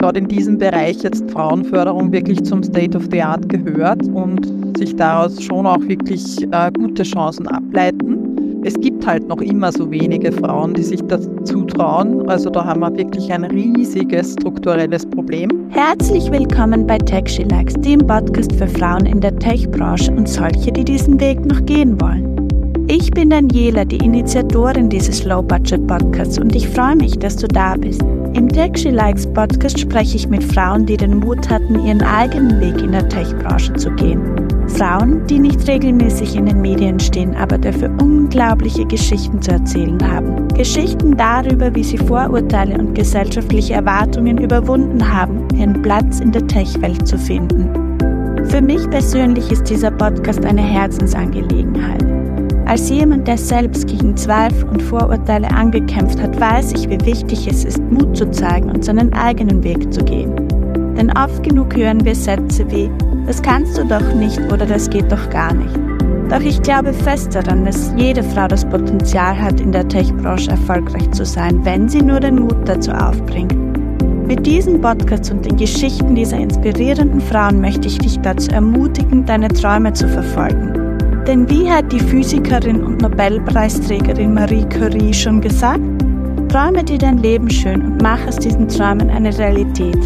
gerade in diesem Bereich jetzt Frauenförderung wirklich zum State of the Art gehört und sich daraus schon auch wirklich äh, gute Chancen ableiten. Es gibt halt noch immer so wenige Frauen, die sich das zutrauen. Also da haben wir wirklich ein riesiges strukturelles Problem. Herzlich willkommen bei Tech She Likes, dem Podcast für Frauen in der Tech-Branche und solche, die diesen Weg noch gehen wollen. Ich bin Daniela, die Initiatorin dieses Low-Budget-Podcasts und ich freue mich, dass du da bist. Im Tech Likes Podcast spreche ich mit Frauen, die den Mut hatten, ihren eigenen Weg in der Tech-Branche zu gehen. Frauen, die nicht regelmäßig in den Medien stehen, aber dafür unglaubliche Geschichten zu erzählen haben. Geschichten darüber, wie sie Vorurteile und gesellschaftliche Erwartungen überwunden haben, ihren Platz in der Tech-Welt zu finden. Für mich persönlich ist dieser Podcast eine Herzensangelegenheit. Als jemand, der selbst gegen Zweifel und Vorurteile angekämpft hat, weiß ich, wie wichtig es ist, Mut zu zeigen und seinen eigenen Weg zu gehen. Denn oft genug hören wir Sätze wie, das kannst du doch nicht oder das geht doch gar nicht. Doch ich glaube fest daran, dass jede Frau das Potenzial hat, in der Tech-Branche erfolgreich zu sein, wenn sie nur den Mut dazu aufbringt. Mit diesem Podcast und den Geschichten dieser inspirierenden Frauen möchte ich dich dazu ermutigen, deine Träume zu verfolgen denn wie hat die Physikerin und Nobelpreisträgerin Marie Curie schon gesagt? Träume dir dein Leben schön und mach aus diesen Träumen eine Realität.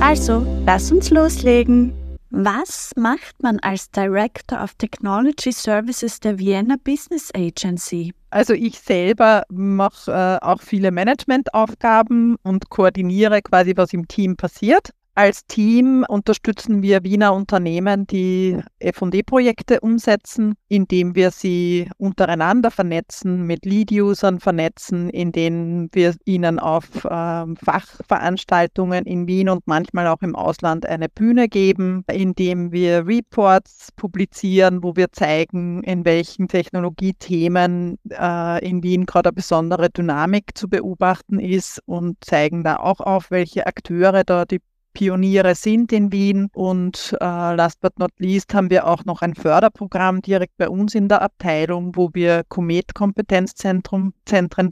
Also, lass uns loslegen. Was macht man als Director of Technology Services der Vienna Business Agency? Also ich selber mache äh, auch viele Managementaufgaben und koordiniere quasi, was im Team passiert. Als Team unterstützen wir Wiener Unternehmen, die FD-Projekte umsetzen, indem wir sie untereinander vernetzen, mit Lead-Usern vernetzen, indem wir ihnen auf äh, Fachveranstaltungen in Wien und manchmal auch im Ausland eine Bühne geben, indem wir Reports publizieren, wo wir zeigen, in welchen Technologiethemen äh, in Wien gerade eine besondere Dynamik zu beobachten ist und zeigen da auch auf, welche Akteure da die Pioniere sind in Wien. Und äh, last but not least haben wir auch noch ein Förderprogramm direkt bei uns in der Abteilung, wo wir Komet-Kompetenzzentren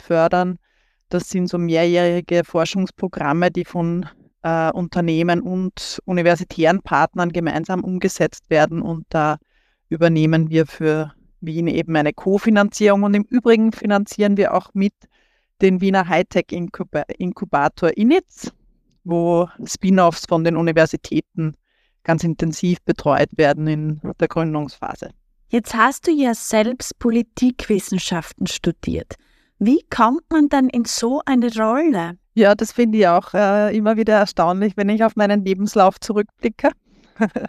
fördern. Das sind so mehrjährige Forschungsprogramme, die von äh, Unternehmen und universitären Partnern gemeinsam umgesetzt werden. Und da übernehmen wir für Wien eben eine Kofinanzierung. Und im Übrigen finanzieren wir auch mit den Wiener Hightech-Inkubator INITS wo Spin-offs von den Universitäten ganz intensiv betreut werden in der Gründungsphase. Jetzt hast du ja selbst Politikwissenschaften studiert. Wie kommt man dann in so eine Rolle? Ja, das finde ich auch äh, immer wieder erstaunlich, wenn ich auf meinen Lebenslauf zurückblicke.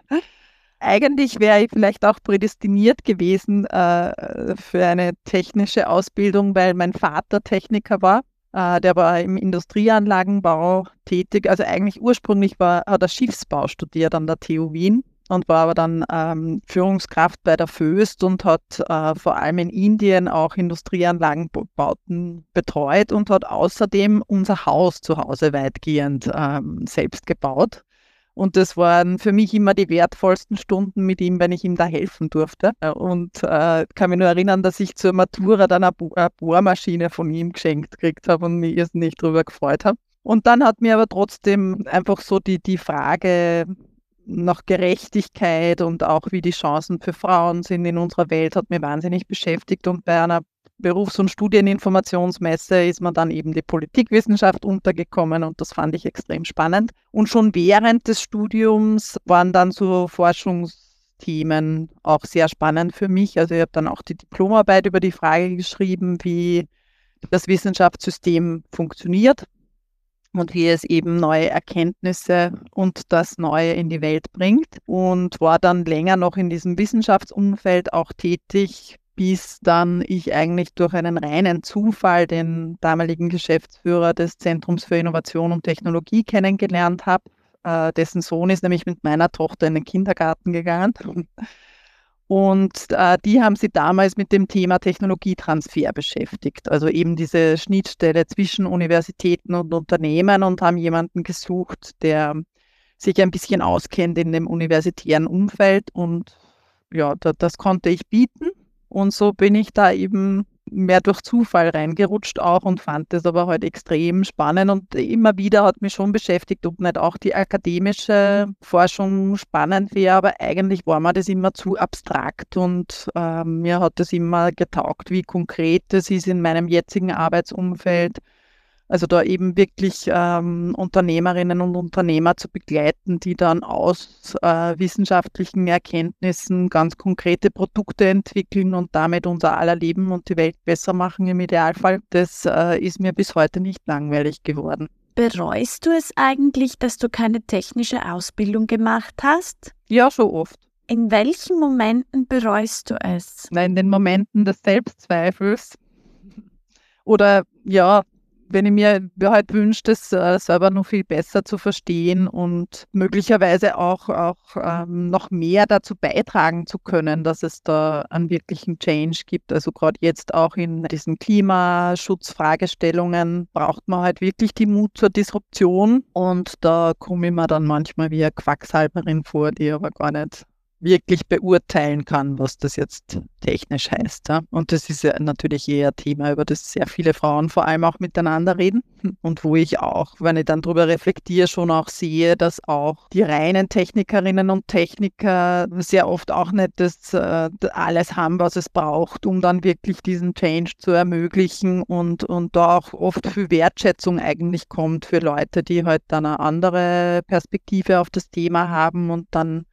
Eigentlich wäre ich vielleicht auch prädestiniert gewesen äh, für eine technische Ausbildung, weil mein Vater Techniker war. Äh, der war im Industrieanlagenbau tätig. Also eigentlich ursprünglich war, hat er Schiffsbau studiert an der TU Wien und war aber dann ähm, Führungskraft bei der Föst und hat äh, vor allem in Indien auch Industrieanlagenbauten betreut und hat außerdem unser Haus zu Hause weitgehend ähm, selbst gebaut. Und das waren für mich immer die wertvollsten Stunden mit ihm, wenn ich ihm da helfen durfte. Und äh, kann mich nur erinnern, dass ich zur Matura dann eine, eine Bohrmaschine von ihm geschenkt gekriegt habe und mich irrsinnig darüber gefreut habe. Und dann hat mir aber trotzdem einfach so die, die Frage nach Gerechtigkeit und auch wie die Chancen für Frauen sind in unserer Welt, hat mir wahnsinnig beschäftigt. Und bei einer Berufs- und Studieninformationsmesse ist man dann eben die Politikwissenschaft untergekommen und das fand ich extrem spannend. Und schon während des Studiums waren dann so Forschungsthemen auch sehr spannend für mich. Also ich habe dann auch die Diplomarbeit über die Frage geschrieben, wie das Wissenschaftssystem funktioniert und wie es eben neue Erkenntnisse und das Neue in die Welt bringt und war dann länger noch in diesem Wissenschaftsumfeld auch tätig, bis dann ich eigentlich durch einen reinen Zufall den damaligen Geschäftsführer des Zentrums für Innovation und Technologie kennengelernt habe. Äh, dessen Sohn ist nämlich mit meiner Tochter in den Kindergarten gegangen. Und äh, die haben sich damals mit dem Thema Technologietransfer beschäftigt, also eben diese Schnittstelle zwischen Universitäten und Unternehmen und haben jemanden gesucht, der sich ein bisschen auskennt in dem universitären Umfeld. Und ja, da, das konnte ich bieten. Und so bin ich da eben mehr durch Zufall reingerutscht auch und fand das aber halt extrem spannend. Und immer wieder hat mich schon beschäftigt, ob nicht auch die akademische Forschung spannend wäre, aber eigentlich war mir das immer zu abstrakt und äh, mir hat das immer getaugt, wie konkret das ist in meinem jetzigen Arbeitsumfeld also da eben wirklich ähm, Unternehmerinnen und Unternehmer zu begleiten, die dann aus äh, wissenschaftlichen Erkenntnissen ganz konkrete Produkte entwickeln und damit unser aller Leben und die Welt besser machen im Idealfall. Das äh, ist mir bis heute nicht langweilig geworden. Bereust du es eigentlich, dass du keine technische Ausbildung gemacht hast? Ja, so oft. In welchen Momenten bereust du es? Na, in den Momenten des Selbstzweifels. Oder ja, wenn ich mir halt wünsche, das äh, selber noch viel besser zu verstehen und möglicherweise auch, auch ähm, noch mehr dazu beitragen zu können, dass es da einen wirklichen Change gibt. Also gerade jetzt auch in diesen Klimaschutzfragestellungen braucht man halt wirklich die Mut zur Disruption und da komme ich mir dann manchmal wie eine Quacksalberin vor, die aber gar nicht wirklich beurteilen kann, was das jetzt technisch heißt. Ja? Und das ist ja natürlich eher ein Thema, über das sehr viele Frauen vor allem auch miteinander reden und wo ich auch, wenn ich dann darüber reflektiere, schon auch sehe, dass auch die reinen Technikerinnen und Techniker sehr oft auch nicht das, äh, alles haben, was es braucht, um dann wirklich diesen Change zu ermöglichen und, und da auch oft viel Wertschätzung eigentlich kommt für Leute, die halt dann eine andere Perspektive auf das Thema haben und dann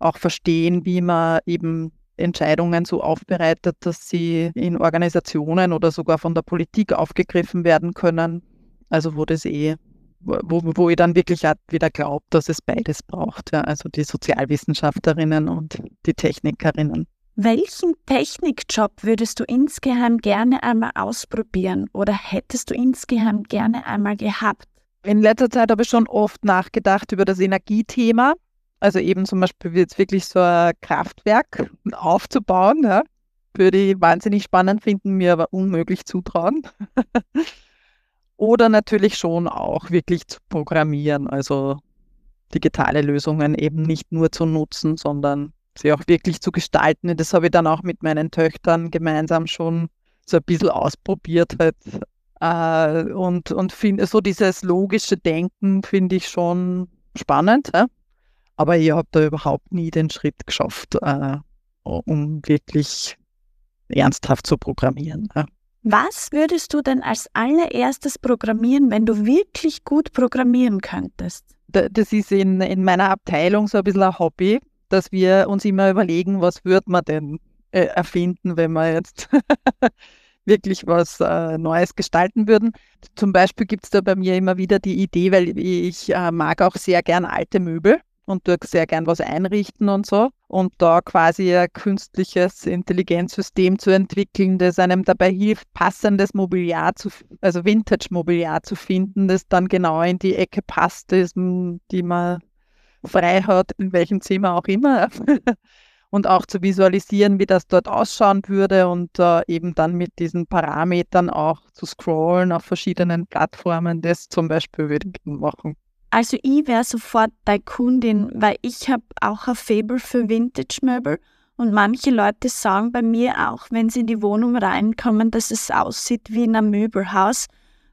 auch verstehen, wie man eben Entscheidungen so aufbereitet, dass sie in Organisationen oder sogar von der Politik aufgegriffen werden können. Also wo das eh, wo, wo ich dann wirklich wieder glaube, dass es beides braucht. Ja, also die Sozialwissenschaftlerinnen und die Technikerinnen. Welchen Technikjob würdest du insgeheim gerne einmal ausprobieren oder hättest du insgeheim gerne einmal gehabt? In letzter Zeit habe ich schon oft nachgedacht über das Energiethema also eben zum Beispiel jetzt wirklich so ein Kraftwerk aufzubauen, ja, würde ich wahnsinnig spannend finden, mir aber unmöglich zutrauen. Oder natürlich schon auch wirklich zu programmieren, also digitale Lösungen eben nicht nur zu nutzen, sondern sie auch wirklich zu gestalten. Das habe ich dann auch mit meinen Töchtern gemeinsam schon so ein bisschen ausprobiert. Halt. Äh, und und find, so dieses logische Denken finde ich schon spannend. Ja? Aber ich habe da überhaupt nie den Schritt geschafft, äh, um wirklich ernsthaft zu programmieren. Ja. Was würdest du denn als allererstes programmieren, wenn du wirklich gut programmieren könntest? Das ist in, in meiner Abteilung so ein bisschen ein Hobby, dass wir uns immer überlegen, was würde man denn äh, erfinden, wenn wir jetzt wirklich was äh, Neues gestalten würden. Zum Beispiel gibt es da bei mir immer wieder die Idee, weil ich äh, mag auch sehr gern alte Möbel und dort sehr gern was einrichten und so. Und da quasi ein künstliches Intelligenzsystem zu entwickeln, das einem dabei hilft, passendes Mobiliar zu, also Vintage-Mobiliar zu finden, das dann genau in die Ecke passt, die man frei hat, in welchem Zimmer auch immer. und auch zu visualisieren, wie das dort ausschauen würde und äh, eben dann mit diesen Parametern auch zu scrollen auf verschiedenen Plattformen. Das zum Beispiel würde ich machen. Also ich wäre sofort deine Kundin, weil ich habe auch ein Fable für Vintage-Möbel und manche Leute sagen bei mir auch, wenn sie in die Wohnung reinkommen, dass es aussieht wie in einem Möbelhaus,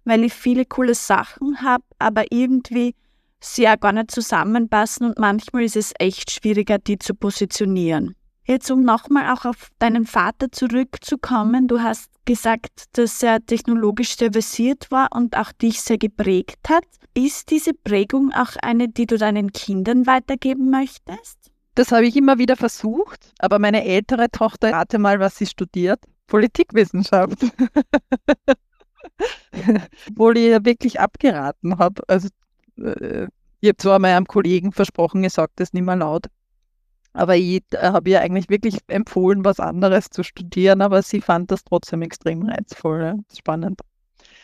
weil ich viele coole Sachen habe, aber irgendwie sie auch gar nicht zusammenpassen und manchmal ist es echt schwieriger, die zu positionieren. Jetzt, um nochmal auch auf deinen Vater zurückzukommen, du hast gesagt, dass er technologisch sehr versiert war und auch dich sehr geprägt hat. Ist diese Prägung auch eine, die du deinen Kindern weitergeben möchtest? Das habe ich immer wieder versucht, aber meine ältere Tochter, rate mal, was sie studiert. Politikwissenschaft. Obwohl ich ja wirklich abgeraten habe. Also, äh, ich habe zwar meinem Kollegen versprochen, ich sage das nicht mehr laut, aber ich äh, habe ihr eigentlich wirklich empfohlen, was anderes zu studieren, aber sie fand das trotzdem extrem reizvoll. Ja. Spannend.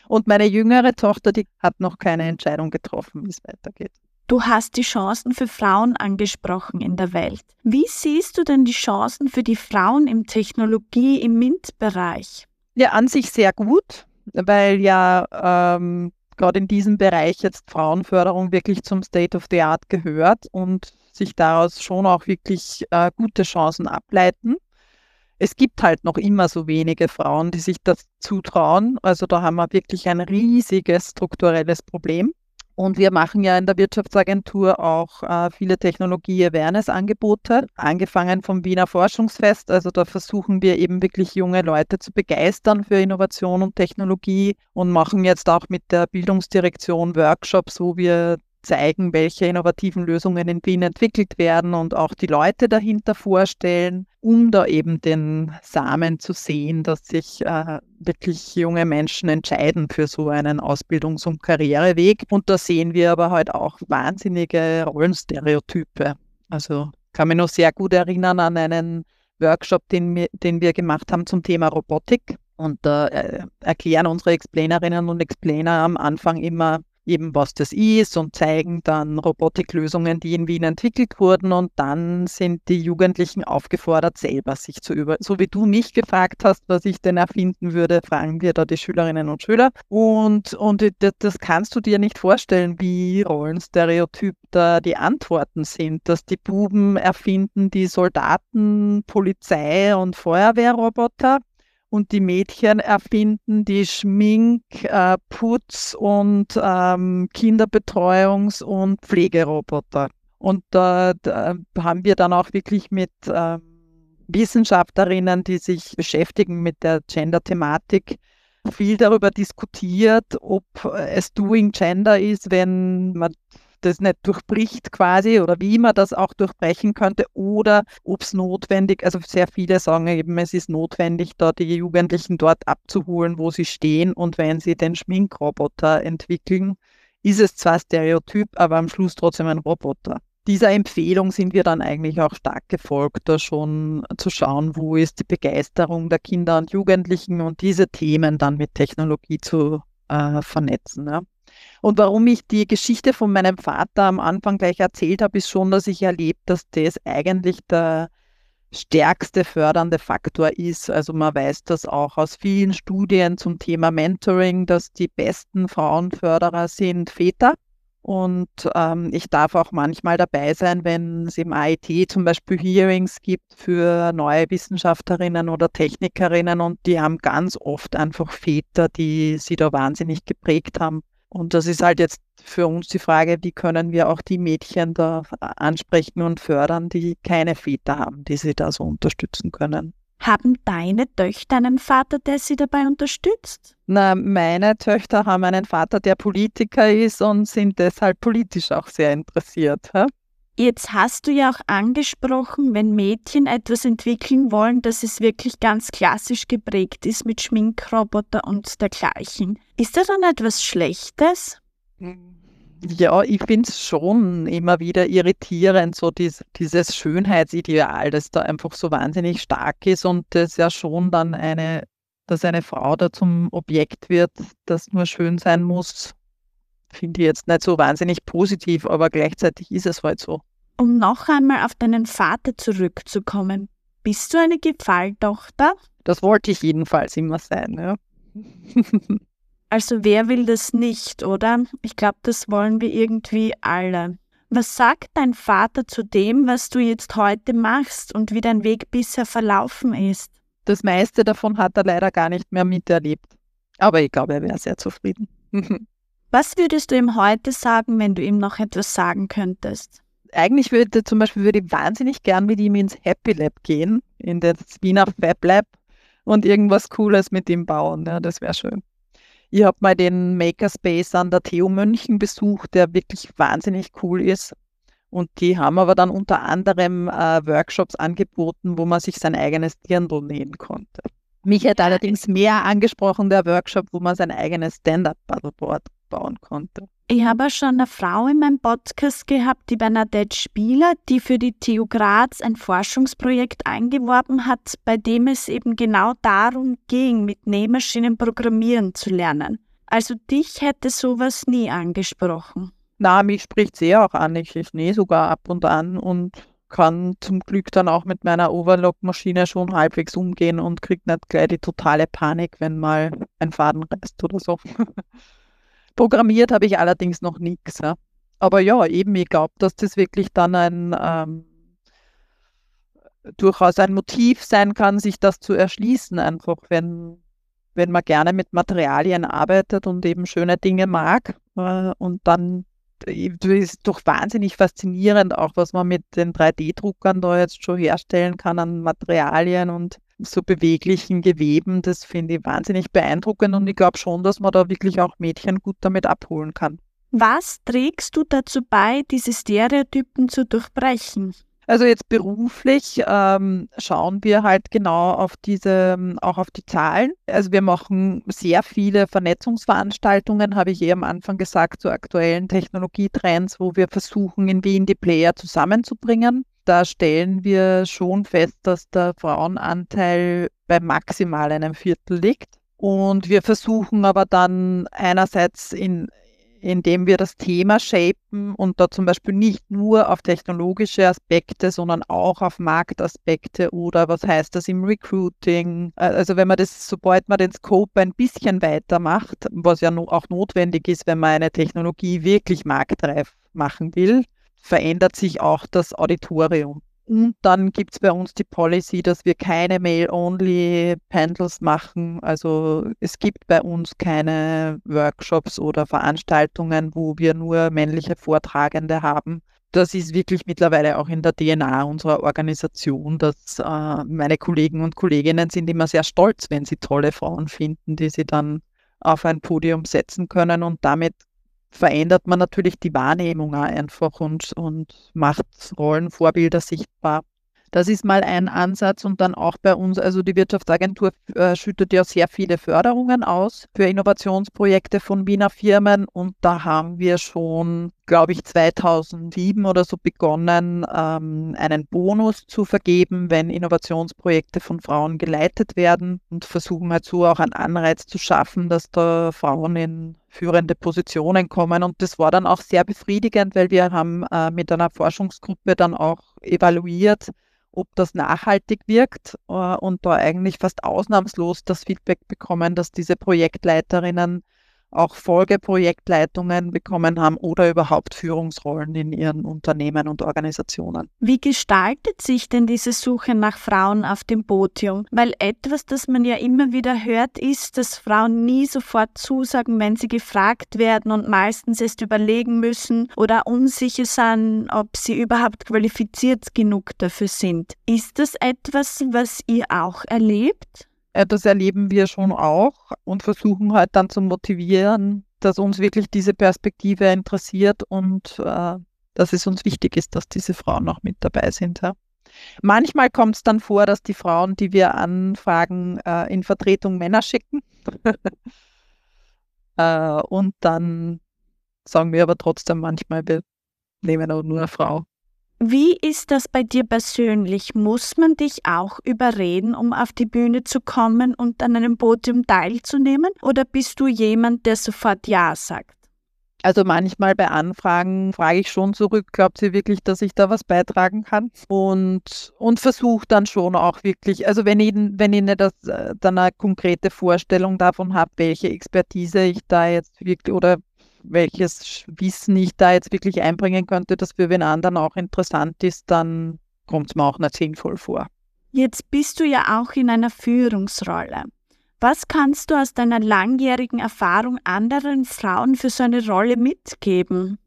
Und meine jüngere Tochter, die hat noch keine Entscheidung getroffen, wie es weitergeht. Du hast die Chancen für Frauen angesprochen in der Welt. Wie siehst du denn die Chancen für die Frauen im Technologie, im MINT-Bereich? Ja, an sich sehr gut, weil ja ähm, gerade in diesem Bereich jetzt Frauenförderung wirklich zum State of the Art gehört und sich daraus schon auch wirklich äh, gute Chancen ableiten. es gibt halt noch immer so wenige Frauen, die sich das zutrauen. Also da haben wir wirklich ein riesiges strukturelles Problem. Und wir machen ja in der Wirtschaftsagentur auch äh, viele Technologie-Awareness-Angebote, angefangen vom Wiener Forschungsfest. Also da versuchen wir eben wirklich junge Leute zu begeistern für Innovation und Technologie und machen jetzt auch mit der Bildungsdirektion Workshops, wo wir zeigen, welche innovativen Lösungen in Wien entwickelt werden und auch die Leute dahinter vorstellen, um da eben den Samen zu sehen, dass sich äh, wirklich junge Menschen entscheiden für so einen Ausbildungs- und Karriereweg. Und da sehen wir aber halt auch wahnsinnige Rollenstereotype. Also kann mich noch sehr gut erinnern an einen Workshop, den wir, den wir gemacht haben zum Thema Robotik. Und da äh, erklären unsere Explainerinnen und Explainer am Anfang immer, eben was das ist und zeigen dann Robotiklösungen, die in Wien entwickelt wurden und dann sind die Jugendlichen aufgefordert, selber sich zu über, so wie du mich gefragt hast, was ich denn erfinden würde, fragen wir da die Schülerinnen und Schüler. Und, und das kannst du dir nicht vorstellen, wie Rollenstereotyp da die Antworten sind, dass die Buben erfinden die Soldaten, Polizei und Feuerwehrroboter und die Mädchen erfinden die Schmink-, äh, Putz- und ähm, Kinderbetreuungs- und Pflegeroboter. Und äh, da haben wir dann auch wirklich mit äh, Wissenschaftlerinnen, die sich beschäftigen mit der Gender-Thematik, viel darüber diskutiert, ob es Doing Gender ist, wenn man das nicht durchbricht quasi oder wie man das auch durchbrechen könnte oder ob es notwendig, also sehr viele sagen eben, es ist notwendig, da die Jugendlichen dort abzuholen, wo sie stehen und wenn sie den Schminkroboter entwickeln, ist es zwar Stereotyp, aber am Schluss trotzdem ein Roboter. Dieser Empfehlung sind wir dann eigentlich auch stark gefolgt, da schon zu schauen, wo ist die Begeisterung der Kinder und Jugendlichen und diese Themen dann mit Technologie zu äh, vernetzen. Ja. Und warum ich die Geschichte von meinem Vater am Anfang gleich erzählt habe, ist schon, dass ich erlebt, dass das eigentlich der stärkste fördernde Faktor ist. Also man weiß das auch aus vielen Studien zum Thema Mentoring, dass die besten Frauenförderer sind Väter. Und ähm, ich darf auch manchmal dabei sein, wenn es im AIT zum Beispiel Hearings gibt für neue Wissenschaftlerinnen oder Technikerinnen und die haben ganz oft einfach Väter, die sie da wahnsinnig geprägt haben. Und das ist halt jetzt für uns die Frage, wie können wir auch die Mädchen da ansprechen und fördern, die keine Väter haben, die sie da so unterstützen können. Haben deine Töchter einen Vater, der sie dabei unterstützt? Na, meine Töchter haben einen Vater, der Politiker ist und sind deshalb politisch auch sehr interessiert. Hä? Jetzt hast du ja auch angesprochen, wenn Mädchen etwas entwickeln wollen, dass es wirklich ganz klassisch geprägt ist mit Schminkroboter und dergleichen. Ist das dann etwas Schlechtes? Ja, ich finde es schon immer wieder irritierend, so dies, dieses Schönheitsideal, das da einfach so wahnsinnig stark ist und das ja schon dann eine, dass eine Frau da zum Objekt wird, das nur schön sein muss, finde ich jetzt nicht so wahnsinnig positiv, aber gleichzeitig ist es halt so. Um noch einmal auf deinen Vater zurückzukommen, bist du eine Gefalltochter? Das wollte ich jedenfalls immer sein, ja. also wer will das nicht, oder? Ich glaube, das wollen wir irgendwie alle. Was sagt dein Vater zu dem, was du jetzt heute machst und wie dein Weg bisher verlaufen ist? Das meiste davon hat er leider gar nicht mehr miterlebt. Aber ich glaube, er wäre sehr zufrieden. Was würdest du ihm heute sagen, wenn du ihm noch etwas sagen könntest? Eigentlich würde zum Beispiel würde ich wahnsinnig gern mit ihm ins Happy Lab gehen, in das Wiener Fab Lab und irgendwas Cooles mit ihm bauen. Ja, das wäre schön. Ich habe mal den Makerspace an der TU München besucht, der wirklich wahnsinnig cool ist. Und die haben aber dann unter anderem äh, Workshops angeboten, wo man sich sein eigenes Dirndl nähen konnte. Mich hat allerdings mehr angesprochen der Workshop, wo man sein eigenes Stand-up-Paddleboard bauen konnte. Ich habe schon eine Frau in meinem Podcast gehabt, die Bernadette Spieler, die für die TU Graz ein Forschungsprojekt eingeworben hat, bei dem es eben genau darum ging, mit Nähmaschinen programmieren zu lernen. Also dich hätte sowas nie angesprochen. Na, mich spricht sehr auch an. Ich, ich nähe sogar ab und an und kann zum Glück dann auch mit meiner Overlock-Maschine schon halbwegs umgehen und kriege nicht gleich die totale Panik, wenn mal ein Faden reißt oder so. Programmiert habe ich allerdings noch nichts. Ja. Aber ja, eben, ich glaube, dass das wirklich dann ein, ähm, durchaus ein Motiv sein kann, sich das zu erschließen, einfach wenn, wenn man gerne mit Materialien arbeitet und eben schöne Dinge mag. Äh, und dann ist doch wahnsinnig faszinierend, auch was man mit den 3D-Druckern da jetzt schon herstellen kann an Materialien und so beweglichen Geweben. Das finde ich wahnsinnig beeindruckend und ich glaube schon, dass man da wirklich auch Mädchen gut damit abholen kann. Was trägst du dazu bei, diese Stereotypen zu durchbrechen? Also jetzt beruflich ähm, schauen wir halt genau auf diese, auch auf die Zahlen. Also wir machen sehr viele Vernetzungsveranstaltungen, habe ich eh am Anfang gesagt, zu aktuellen Technologietrends, wo wir versuchen, in Wien die Player zusammenzubringen. Da stellen wir schon fest, dass der Frauenanteil bei maximal einem Viertel liegt. Und wir versuchen aber dann einerseits in indem wir das Thema shapen und da zum Beispiel nicht nur auf technologische Aspekte, sondern auch auf Marktaspekte oder was heißt das im Recruiting. Also wenn man das, sobald man den Scope ein bisschen weiter macht, was ja auch notwendig ist, wenn man eine Technologie wirklich marktreif machen will, verändert sich auch das Auditorium. Und dann gibt es bei uns die Policy, dass wir keine Mail-Only-Panels machen. Also es gibt bei uns keine Workshops oder Veranstaltungen, wo wir nur männliche Vortragende haben. Das ist wirklich mittlerweile auch in der DNA unserer Organisation, dass äh, meine Kollegen und Kolleginnen sind immer sehr stolz, wenn sie tolle Frauen finden, die sie dann auf ein Podium setzen können und damit verändert man natürlich die Wahrnehmung einfach und, und macht Rollenvorbilder sichtbar. Das ist mal ein Ansatz und dann auch bei uns, also die Wirtschaftsagentur äh, schüttet ja sehr viele Förderungen aus für Innovationsprojekte von Wiener Firmen und da haben wir schon, glaube ich, 2007 oder so begonnen, ähm, einen Bonus zu vergeben, wenn Innovationsprojekte von Frauen geleitet werden und versuchen halt so auch einen Anreiz zu schaffen, dass da Frauen in führende Positionen kommen. Und das war dann auch sehr befriedigend, weil wir haben äh, mit einer Forschungsgruppe dann auch evaluiert, ob das nachhaltig wirkt äh, und da eigentlich fast ausnahmslos das Feedback bekommen, dass diese Projektleiterinnen auch Folgeprojektleitungen bekommen haben oder überhaupt Führungsrollen in ihren Unternehmen und Organisationen. Wie gestaltet sich denn diese Suche nach Frauen auf dem Podium? Weil etwas, das man ja immer wieder hört, ist, dass Frauen nie sofort zusagen, wenn sie gefragt werden und meistens erst überlegen müssen oder unsicher sind, ob sie überhaupt qualifiziert genug dafür sind. Ist das etwas, was ihr auch erlebt? Äh, das erleben wir schon auch und versuchen halt dann zu motivieren, dass uns wirklich diese Perspektive interessiert und äh, dass es uns wichtig ist, dass diese Frauen auch mit dabei sind. Ja. Manchmal kommt es dann vor, dass die Frauen, die wir anfragen, äh, in Vertretung Männer schicken. äh, und dann sagen wir aber trotzdem manchmal, wir nehmen auch nur eine Frau. Wie ist das bei dir persönlich? Muss man dich auch überreden, um auf die Bühne zu kommen und an einem Podium teilzunehmen? Oder bist du jemand, der sofort Ja sagt? Also manchmal bei Anfragen frage ich schon zurück, glaubt sie wirklich, dass ich da was beitragen kann? Und, und versuche dann schon auch wirklich, also wenn ich, wenn ich nicht das, äh, dann eine konkrete Vorstellung davon habe, welche Expertise ich da jetzt wirklich oder welches Wissen ich da jetzt wirklich einbringen könnte, das für wen anderen auch interessant ist, dann kommt es mir auch nicht sinnvoll vor. Jetzt bist du ja auch in einer Führungsrolle. Was kannst du aus deiner langjährigen Erfahrung anderen Frauen für so eine Rolle mitgeben?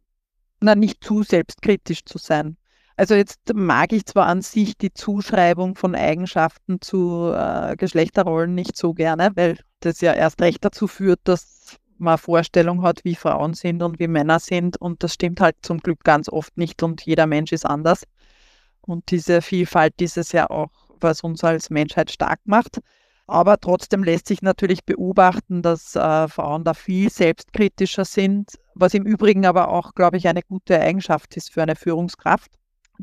Na, nicht zu selbstkritisch zu sein. Also jetzt mag ich zwar an sich die Zuschreibung von Eigenschaften zu äh, Geschlechterrollen nicht so gerne, weil das ja erst recht dazu führt, dass man Vorstellung hat, wie Frauen sind und wie Männer sind. Und das stimmt halt zum Glück ganz oft nicht und jeder Mensch ist anders. Und diese Vielfalt ist es ja auch, was uns als Menschheit stark macht. Aber trotzdem lässt sich natürlich beobachten, dass äh, Frauen da viel selbstkritischer sind, was im Übrigen aber auch, glaube ich, eine gute Eigenschaft ist für eine Führungskraft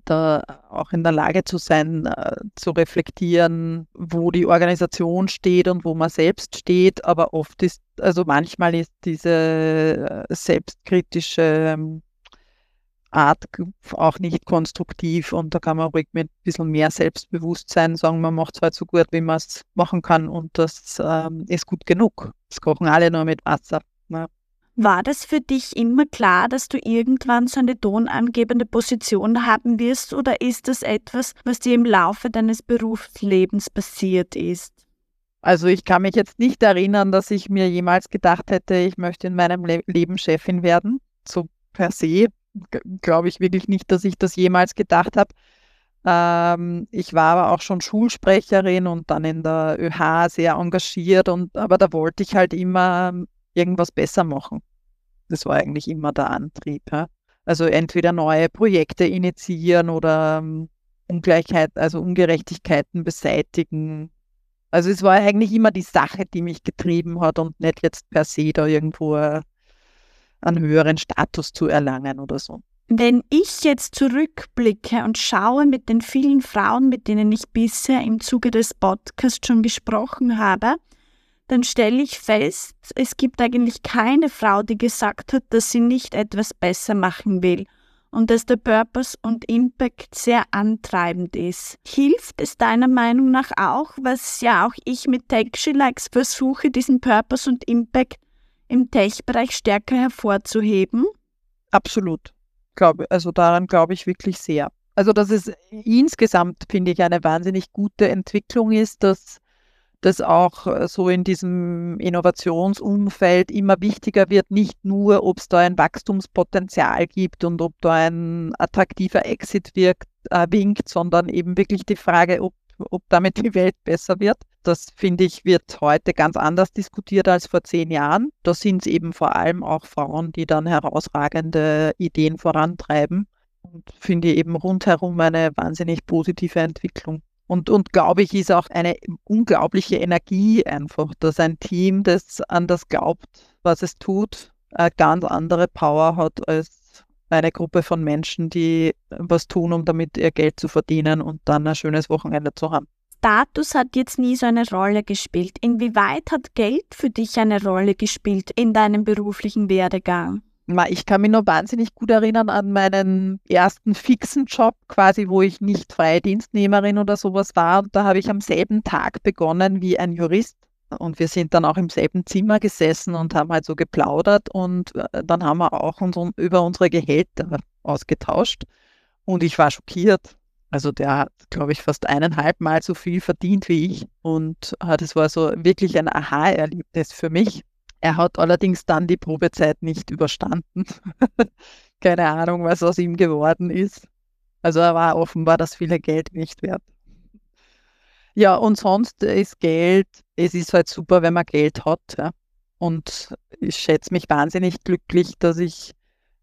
da auch in der Lage zu sein, äh, zu reflektieren, wo die Organisation steht und wo man selbst steht. Aber oft ist, also manchmal ist diese äh, selbstkritische ähm, Art auch nicht konstruktiv und da kann man ruhig mit ein bisschen mehr Selbstbewusstsein sagen, man macht es halt so gut, wie man es machen kann und das ähm, ist gut genug. Das kochen alle nur mit Wasser. Ne? War das für dich immer klar, dass du irgendwann so eine tonangebende Position haben wirst oder ist das etwas, was dir im Laufe deines Berufslebens passiert ist? Also ich kann mich jetzt nicht erinnern, dass ich mir jemals gedacht hätte, ich möchte in meinem Le Leben Chefin werden. So per se glaube ich wirklich nicht, dass ich das jemals gedacht habe. Ähm, ich war aber auch schon Schulsprecherin und dann in der ÖH sehr engagiert und aber da wollte ich halt immer irgendwas besser machen. Das war eigentlich immer der Antrieb. Ja? Also entweder neue Projekte initiieren oder um, Ungleichheit, also Ungerechtigkeiten beseitigen. Also es war eigentlich immer die Sache, die mich getrieben hat und nicht jetzt per se da irgendwo äh, einen höheren Status zu erlangen oder so. Wenn ich jetzt zurückblicke und schaue mit den vielen Frauen, mit denen ich bisher im Zuge des Podcasts schon gesprochen habe, dann stelle ich fest, es gibt eigentlich keine Frau, die gesagt hat, dass sie nicht etwas besser machen will und dass der Purpose und Impact sehr antreibend ist. Hilft es deiner Meinung nach auch, was ja auch ich mit TechShe-Likes versuche, diesen Purpose und Impact im Tech-Bereich stärker hervorzuheben? Absolut. Glaube, also daran glaube ich wirklich sehr. Also dass es insgesamt, finde ich, eine wahnsinnig gute Entwicklung ist, dass das auch äh, so in diesem Innovationsumfeld immer wichtiger wird, nicht nur, ob es da ein Wachstumspotenzial gibt und ob da ein attraktiver Exit wirkt, äh, winkt, sondern eben wirklich die Frage, ob, ob damit die Welt besser wird. Das finde ich, wird heute ganz anders diskutiert als vor zehn Jahren. Da sind es eben vor allem auch Frauen, die dann herausragende Ideen vorantreiben. Und finde eben rundherum eine wahnsinnig positive Entwicklung. Und, und glaube ich, ist auch eine unglaubliche Energie einfach, dass ein Team, das an das glaubt, was es tut, eine ganz andere Power hat als eine Gruppe von Menschen, die was tun, um damit ihr Geld zu verdienen und dann ein schönes Wochenende zu haben. Status hat jetzt nie so eine Rolle gespielt. Inwieweit hat Geld für dich eine Rolle gespielt in deinem beruflichen Werdegang? Ich kann mich noch wahnsinnig gut erinnern an meinen ersten fixen Job, quasi, wo ich nicht freie Dienstnehmerin oder sowas war. Und da habe ich am selben Tag begonnen wie ein Jurist. Und wir sind dann auch im selben Zimmer gesessen und haben halt so geplaudert. Und äh, dann haben wir auch uns über unsere Gehälter ausgetauscht. Und ich war schockiert. Also der hat, glaube ich, fast eineinhalb Mal so viel verdient wie ich. Und äh, das war so wirklich ein Aha-Erlebnis für mich. Er hat allerdings dann die Probezeit nicht überstanden. Keine Ahnung, was aus ihm geworden ist. Also er war offenbar das viele Geld nicht wert. Ja, und sonst ist Geld, es ist halt super, wenn man Geld hat. Ja. Und ich schätze mich wahnsinnig glücklich, dass ich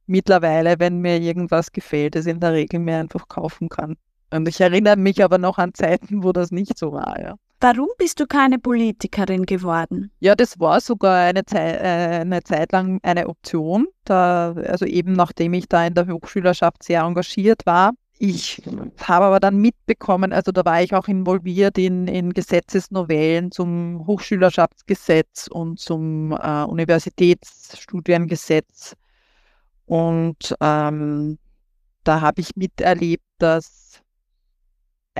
mittlerweile, wenn mir irgendwas gefällt, es in der Regel mir einfach kaufen kann. Und ich erinnere mich aber noch an Zeiten, wo das nicht so war. Ja. Warum bist du keine Politikerin geworden? Ja, das war sogar eine, Zeit, äh, eine Zeit lang eine Option. Da, also eben nachdem ich da in der Hochschülerschaft sehr engagiert war. Ich habe aber dann mitbekommen, also da war ich auch involviert in, in Gesetzesnovellen zum Hochschülerschaftsgesetz und zum äh, Universitätsstudiengesetz. Und ähm, da habe ich miterlebt, dass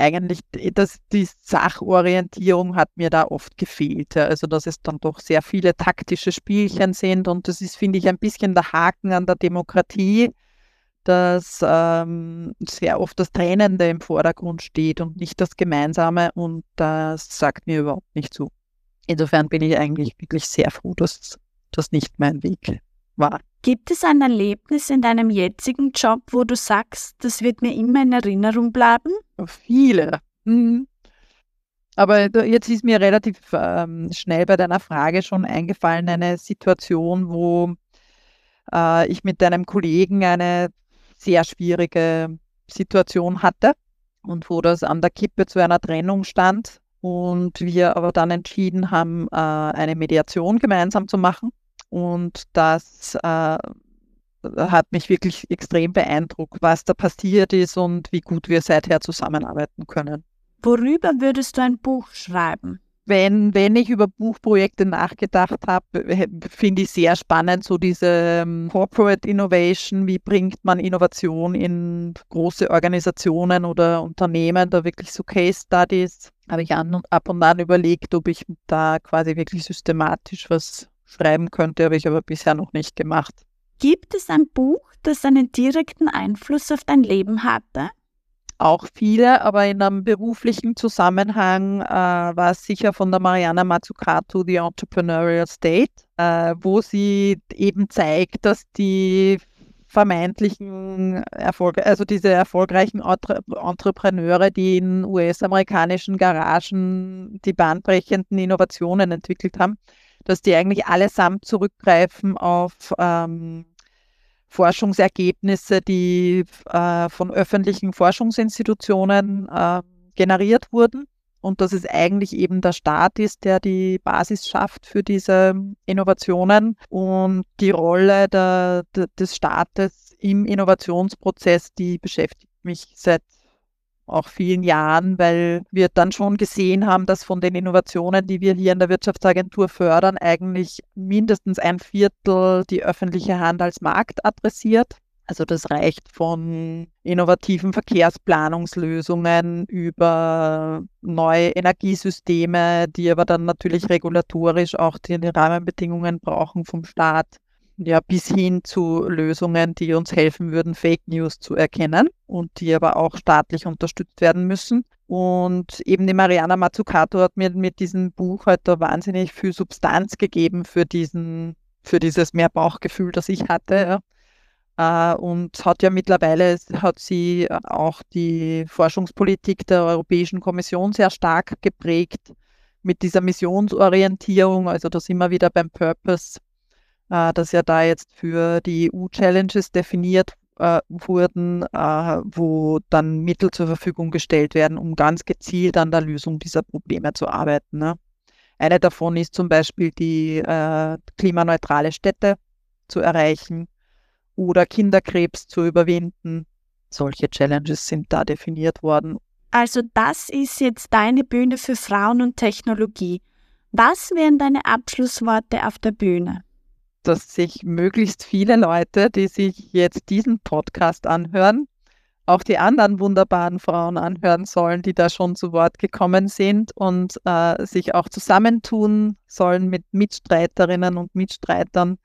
eigentlich, das, die Sachorientierung hat mir da oft gefehlt. Also, dass es dann doch sehr viele taktische Spielchen sind und das ist, finde ich, ein bisschen der Haken an der Demokratie, dass ähm, sehr oft das Trennende im Vordergrund steht und nicht das Gemeinsame und das sagt mir überhaupt nicht zu. Insofern bin ich eigentlich wirklich sehr froh, dass das nicht mein Weg war. Gibt es ein Erlebnis in deinem jetzigen Job, wo du sagst, das wird mir immer in Erinnerung bleiben? Viele. Mhm. Aber jetzt ist mir relativ ähm, schnell bei deiner Frage schon eingefallen, eine Situation, wo äh, ich mit einem Kollegen eine sehr schwierige Situation hatte und wo das an der Kippe zu einer Trennung stand und wir aber dann entschieden haben, äh, eine Mediation gemeinsam zu machen. Und das äh, hat mich wirklich extrem beeindruckt, was da passiert ist und wie gut wir seither zusammenarbeiten können. Worüber würdest du ein Buch schreiben? Wenn, wenn ich über Buchprojekte nachgedacht habe, finde ich sehr spannend, so diese ähm, Corporate Innovation, wie bringt man Innovation in große Organisationen oder Unternehmen, da wirklich so Case Studies, habe ich an, ab und an überlegt, ob ich da quasi wirklich systematisch was schreiben könnte, habe ich aber bisher noch nicht gemacht. Gibt es ein Buch, das einen direkten Einfluss auf dein Leben hatte? Auch viele, aber in einem beruflichen Zusammenhang äh, war es sicher von der Mariana Mazzucato, The Entrepreneurial State, äh, wo sie eben zeigt, dass die vermeintlichen Erfolge, also diese erfolgreichen Entre Entrepreneure, die in US-amerikanischen Garagen die bahnbrechenden Innovationen entwickelt haben, dass die eigentlich allesamt zurückgreifen auf ähm, Forschungsergebnisse, die äh, von öffentlichen Forschungsinstitutionen äh, generiert wurden. Und dass es eigentlich eben der Staat ist, der die Basis schafft für diese Innovationen und die Rolle der, der, des Staates im Innovationsprozess, die beschäftigt mich seit auch vielen Jahren, weil wir dann schon gesehen haben, dass von den Innovationen, die wir hier in der Wirtschaftsagentur fördern, eigentlich mindestens ein Viertel die öffentliche Hand als Markt adressiert. Also das reicht von innovativen Verkehrsplanungslösungen über neue Energiesysteme, die aber dann natürlich regulatorisch auch die Rahmenbedingungen brauchen vom Staat ja, bis hin zu Lösungen, die uns helfen würden, Fake News zu erkennen und die aber auch staatlich unterstützt werden müssen. Und eben die Mariana Mazzucato hat mir mit diesem Buch heute wahnsinnig viel Substanz gegeben für diesen, für dieses mehr Bauchgefühl, das ich hatte. Ja. Äh, und hat ja mittlerweile, hat sie auch die Forschungspolitik der Europäischen Kommission sehr stark geprägt mit dieser Missionsorientierung. Also da wir wieder beim Purpose äh, dass ja da jetzt für die EU-Challenges definiert äh, wurden, äh, wo dann Mittel zur Verfügung gestellt werden, um ganz gezielt an der Lösung dieser Probleme zu arbeiten. Ne? Eine davon ist zum Beispiel die äh, klimaneutrale Städte zu erreichen oder Kinderkrebs zu überwinden. Solche Challenges sind da definiert worden. Also das ist jetzt deine Bühne für Frauen und Technologie. Was wären deine Abschlussworte auf der Bühne? Dass sich möglichst viele Leute, die sich jetzt diesen Podcast anhören, auch die anderen wunderbaren Frauen anhören sollen, die da schon zu Wort gekommen sind und äh, sich auch zusammentun sollen mit Mitstreiterinnen und Mitstreitern,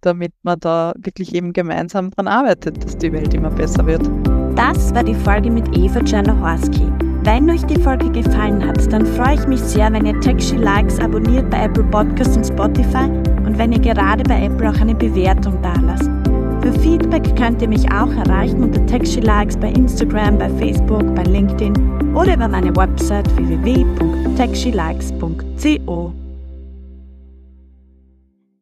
damit man da wirklich eben gemeinsam dran arbeitet, dass die Welt immer besser wird. Das war die Folge mit Eva Czernohorski. Wenn euch die Folge gefallen hat, dann freue ich mich sehr, wenn ihr Techshy Likes abonniert bei Apple Podcasts und Spotify und wenn ihr gerade bei Apple auch eine Bewertung dalasst. Für Feedback könnt ihr mich auch erreichen unter Techshy Likes bei Instagram, bei Facebook, bei LinkedIn oder über meine Website www.techshylikes.co.